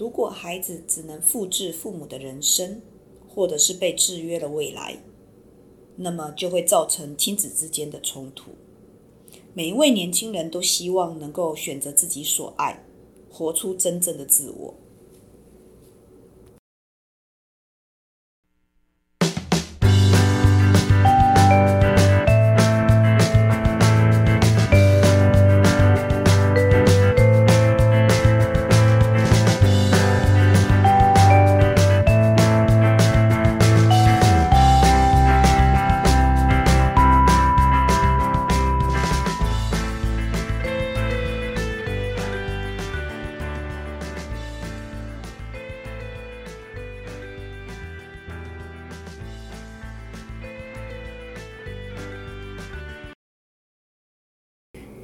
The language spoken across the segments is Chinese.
如果孩子只能复制父母的人生，或者是被制约了未来，那么就会造成亲子之间的冲突。每一位年轻人都希望能够选择自己所爱，活出真正的自我。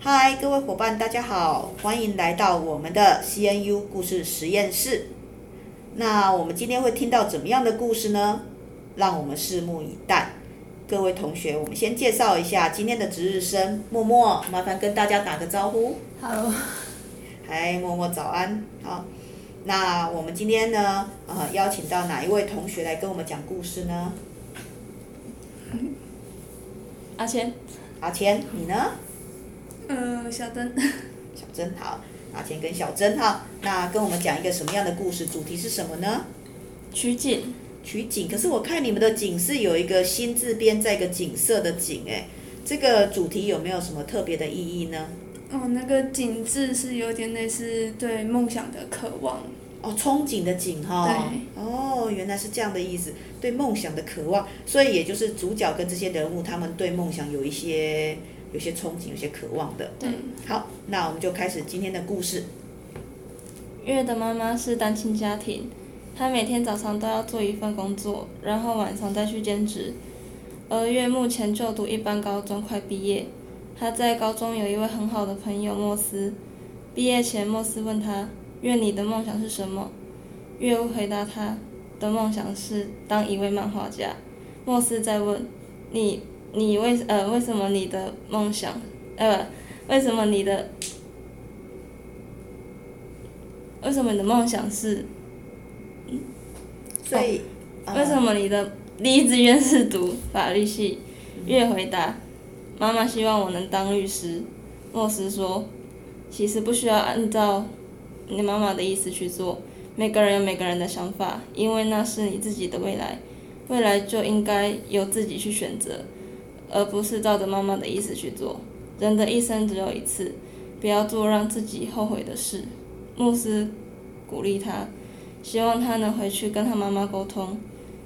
嗨，各位伙伴，大家好，欢迎来到我们的 CNU 故事实验室。那我们今天会听到怎么样的故事呢？让我们拭目以待。各位同学，我们先介绍一下今天的值日生默默，麻烦跟大家打个招呼。Hello。嗨，默默早安。好，那我们今天呢，呃，邀请到哪一位同学来跟我们讲故事呢？阿谦。阿谦，你呢？呃，小珍，小珍好，阿钱跟小珍哈，那跟我们讲一个什么样的故事？主题是什么呢？取景，取景。可是我看你们的景是有一个心字边，在一个景色的景，哎，这个主题有没有什么特别的意义呢？哦，那个景字是有点类似对梦想的渴望。哦，憧憬的景哈。对。哦，原来是这样的意思，对梦想的渴望，所以也就是主角跟这些人物，他们对梦想有一些。有些憧憬，有些渴望的。对，好，那我们就开始今天的故事。月的妈妈是单亲家庭，她每天早上都要做一份工作，然后晚上再去兼职。而月目前就读一般高中，快毕业。她在高中有一位很好的朋友莫斯。毕业前，莫斯问她：“月，你的梦想是什么？”月回答她的梦想是当一位漫画家。莫斯再问：“你？”你为呃为什么你的梦想呃为什么你的为什么你的梦想是？所以、为什么你的第一志愿是读法律系？月回答：妈妈希望我能当律师。莫斯说：其实不需要按照你妈妈的意思去做，每个人有每个人的想法，因为那是你自己的未来，未来就应该由自己去选择。而不是照着妈妈的意思去做。人的一生只有一次，不要做让自己后悔的事。牧师鼓励他，希望他能回去跟他妈妈沟通，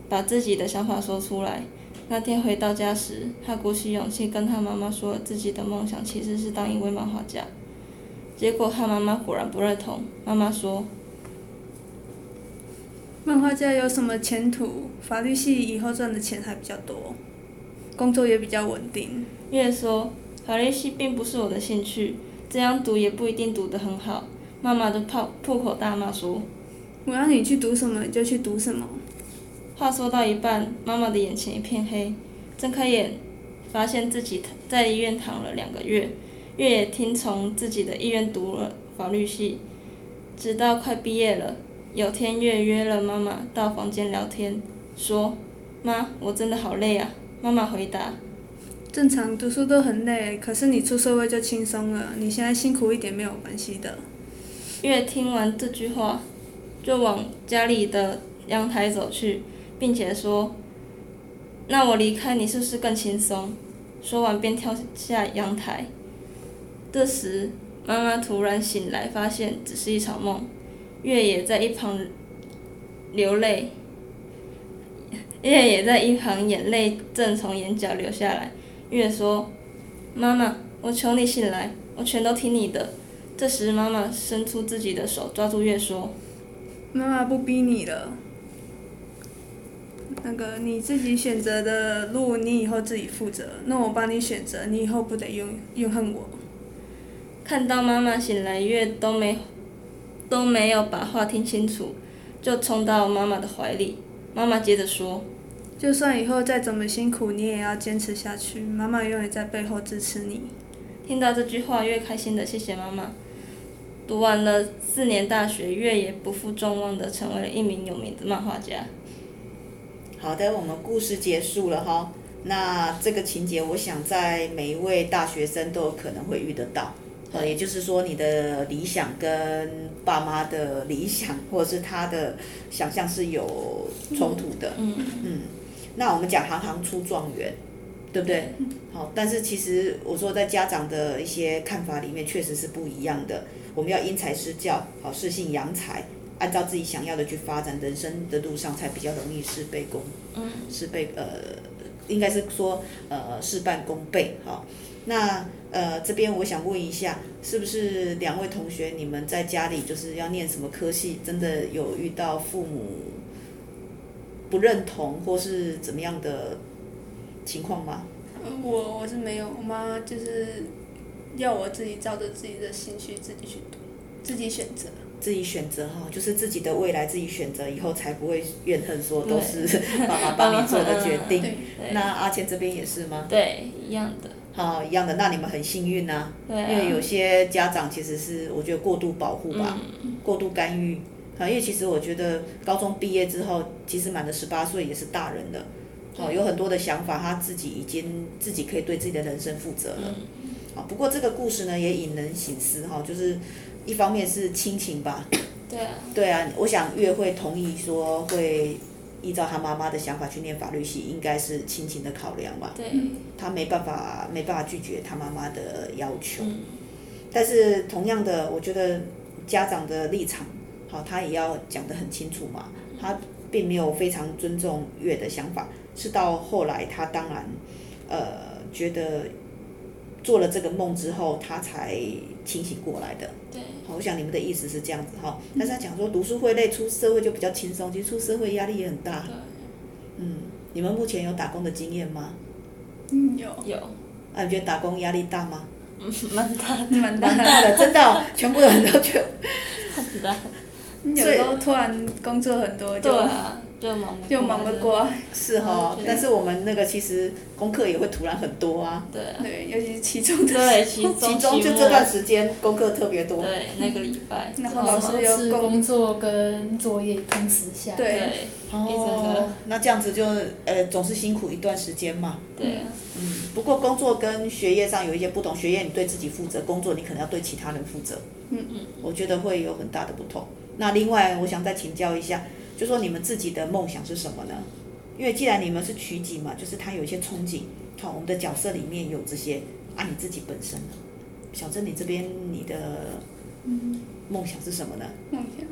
把自己的想法说出来。那天回到家时，他鼓起勇气跟他妈妈说自己的梦想其实是当一位漫画家。结果他妈妈果然不认同。妈妈说：“漫画家有什么前途？法律系以后赚的钱还比较多。”工作也比较稳定。月说：“法律系并不是我的兴趣，这样读也不一定读得很好。”妈妈就破破口大骂说：“我要你去读什么你就去读什么。”话说到一半，妈妈的眼前一片黑，睁开眼，发现自己在医院躺了两个月。月也听从自己的意愿读了法律系，直到快毕业了。有天，月约了妈妈到房间聊天，说：“妈，我真的好累啊。”妈妈回答：“正常读书都很累，可是你出社会就轻松了。你现在辛苦一点没有关系的。”月听完这句话，就往家里的阳台走去，并且说：“那我离开你是不是更轻松？”说完便跳下阳台。这时，妈妈突然醒来，发现只是一场梦。月也在一旁流泪。月也在一旁，眼泪正从眼角流下来。月说：“妈妈，我求你醒来，我全都听你的。”这时，妈妈伸出自己的手抓住月说：“妈妈不逼你了。那个你自己选择的路，你以后自己负责。那我帮你选择，你以后不得怨怨恨我。”看到妈妈醒来，月都没都没有把话听清楚，就冲到妈妈的怀里。妈妈接着说：“就算以后再怎么辛苦，你也要坚持下去。妈妈永远在背后支持你。”听到这句话，越开心的谢谢妈妈。读完了四年大学，月也不负众望的成为了一名有名的漫画家。好的，我们故事结束了哈。那这个情节，我想在每一位大学生都有可能会遇得到。呃，也就是说，你的理想跟爸妈的理想，或者是他的想象是有冲突的。嗯嗯。那我们讲行行出状元，对不对？好，但是其实我说在家长的一些看法里面，确实是不一样的。我们要因材施教，好，适性扬才。按照自己想要的去发展，人生的路上才比较容易事倍功，嗯，事倍呃，应该是说呃事半功倍哈。那呃这边我想问一下，是不是两位同学你们在家里就是要念什么科系，真的有遇到父母不认同或是怎么样的情况吗？我我是没有，我妈就是要我自己照着自己的兴趣自己去读，自己选择。自己选择哈，就是自己的未来自己选择，以后才不会怨恨说都是 爸爸帮你做的决定。那阿谦这边也是吗？对，一样的。好，一样的。那你们很幸运呐、啊，因为有些家长其实是我觉得过度保护吧，嗯、过度干预。啊，因为其实我觉得高中毕业之后，其实满了十八岁也是大人了，哦，有很多的想法，他自己已经自己可以对自己的人生负责了。啊，不过这个故事呢也引人醒思哈，就是。一方面是亲情吧，对啊，对啊，我想月会同意说会依照他妈妈的想法去念法律系，应该是亲情的考量吧。对，他没办法，没办法拒绝他妈妈的要求。嗯。但是同样的，我觉得家长的立场，好，他也要讲得很清楚嘛。他并没有非常尊重月的想法，是到后来他当然，呃，觉得。做了这个梦之后，他才清醒过来的。对，好，我想你们的意思是这样子哈。但是他讲说读书会累，出社会就比较轻松。其实出社会压力也很大。嗯，你们目前有打工的经验吗？嗯，有有。啊，你觉得打工压力大吗？嗯，蛮大的，蛮大的，真的，哦，全部人都觉得。很大。有时候突然工作很多就。对啊。就忙就忙不过，是哈，但是我们那个其实功课也会突然很多啊。对对，尤其是期中的。对，期中 期中就这段时间功课特别多。对，那个礼拜。然后老师又工作跟作业同时下。对。哦。那这样子就呃总是辛苦一段时间嘛。对啊。嗯，不过工作跟学业上有一些不同，学业你对自己负责，工作你可能要对其他人负责。嗯嗯。我觉得会有很大的不同。那另外，我想再请教一下。就说你们自己的梦想是什么呢？因为既然你们是取景嘛，就是他有一些憧憬。好，我们的角色里面有这些，啊，你自己本身呢，小郑，你这边你的梦想是什么呢？梦想，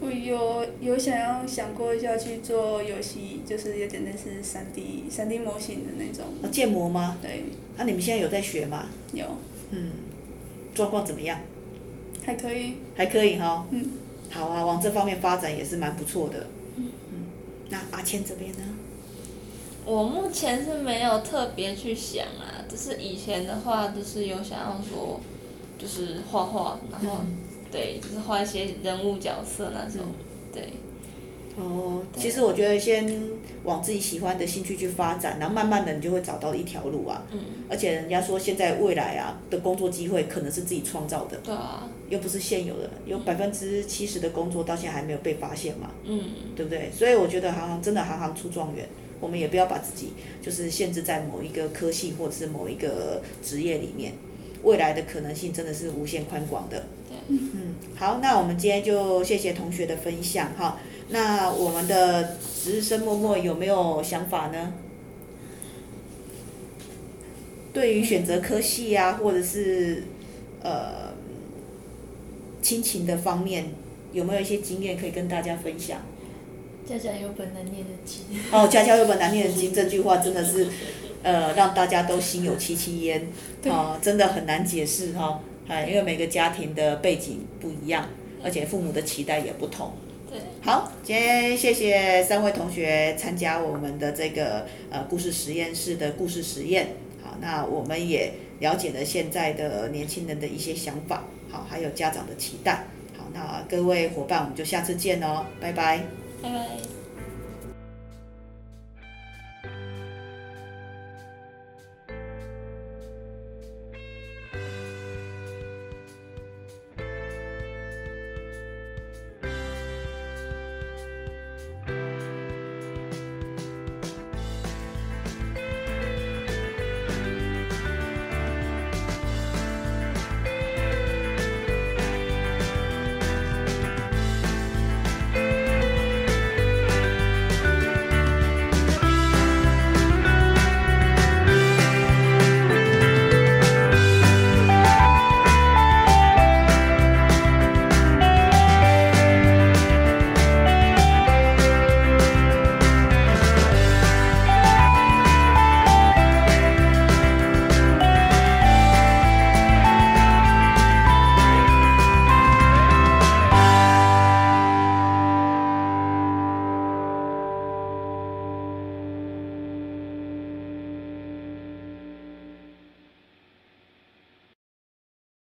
我有有想要想过要去做游戏，就是有点类似三 D 三 D 模型的那种。啊，建模吗？对。那、啊、你们现在有在学吗？有。嗯。状况怎么样？还可以。还可以哈。嗯。好啊，往这方面发展也是蛮不错的。嗯，那阿谦这边呢？我目前是没有特别去想啊，就是以前的话，就是有想要说，就是画画，然后、嗯、对，就是画一些人物角色那种，嗯、对。哦，其实我觉得先往自己喜欢的兴趣去发展，然后慢慢的你就会找到一条路啊。嗯。而且人家说现在未来啊的工作机会可能是自己创造的。对啊。又不是现有的，有百分之七十的工作到现在还没有被发现嘛。嗯。对不对？所以我觉得行行真的行行出状元，我们也不要把自己就是限制在某一个科系或者是某一个职业里面，未来的可能性真的是无限宽广的。对。嗯，好，那我们今天就谢谢同学的分享哈。那我们的值日生默默有没有想法呢？对于选择科系呀、啊，或者是呃亲情的方面，有没有一些经验可以跟大家分享？家家有本难念的经。哦，家家有本难念的经，这句话真的是呃让大家都心有戚戚焉啊、呃，真的很难解释哈，哎、呃，因为每个家庭的背景不一样，而且父母的期待也不同。好，今天谢谢三位同学参加我们的这个呃故事实验室的故事实验。好，那我们也了解了现在的年轻人的一些想法，好，还有家长的期待。好，那各位伙伴，我们就下次见哦，拜拜。拜拜。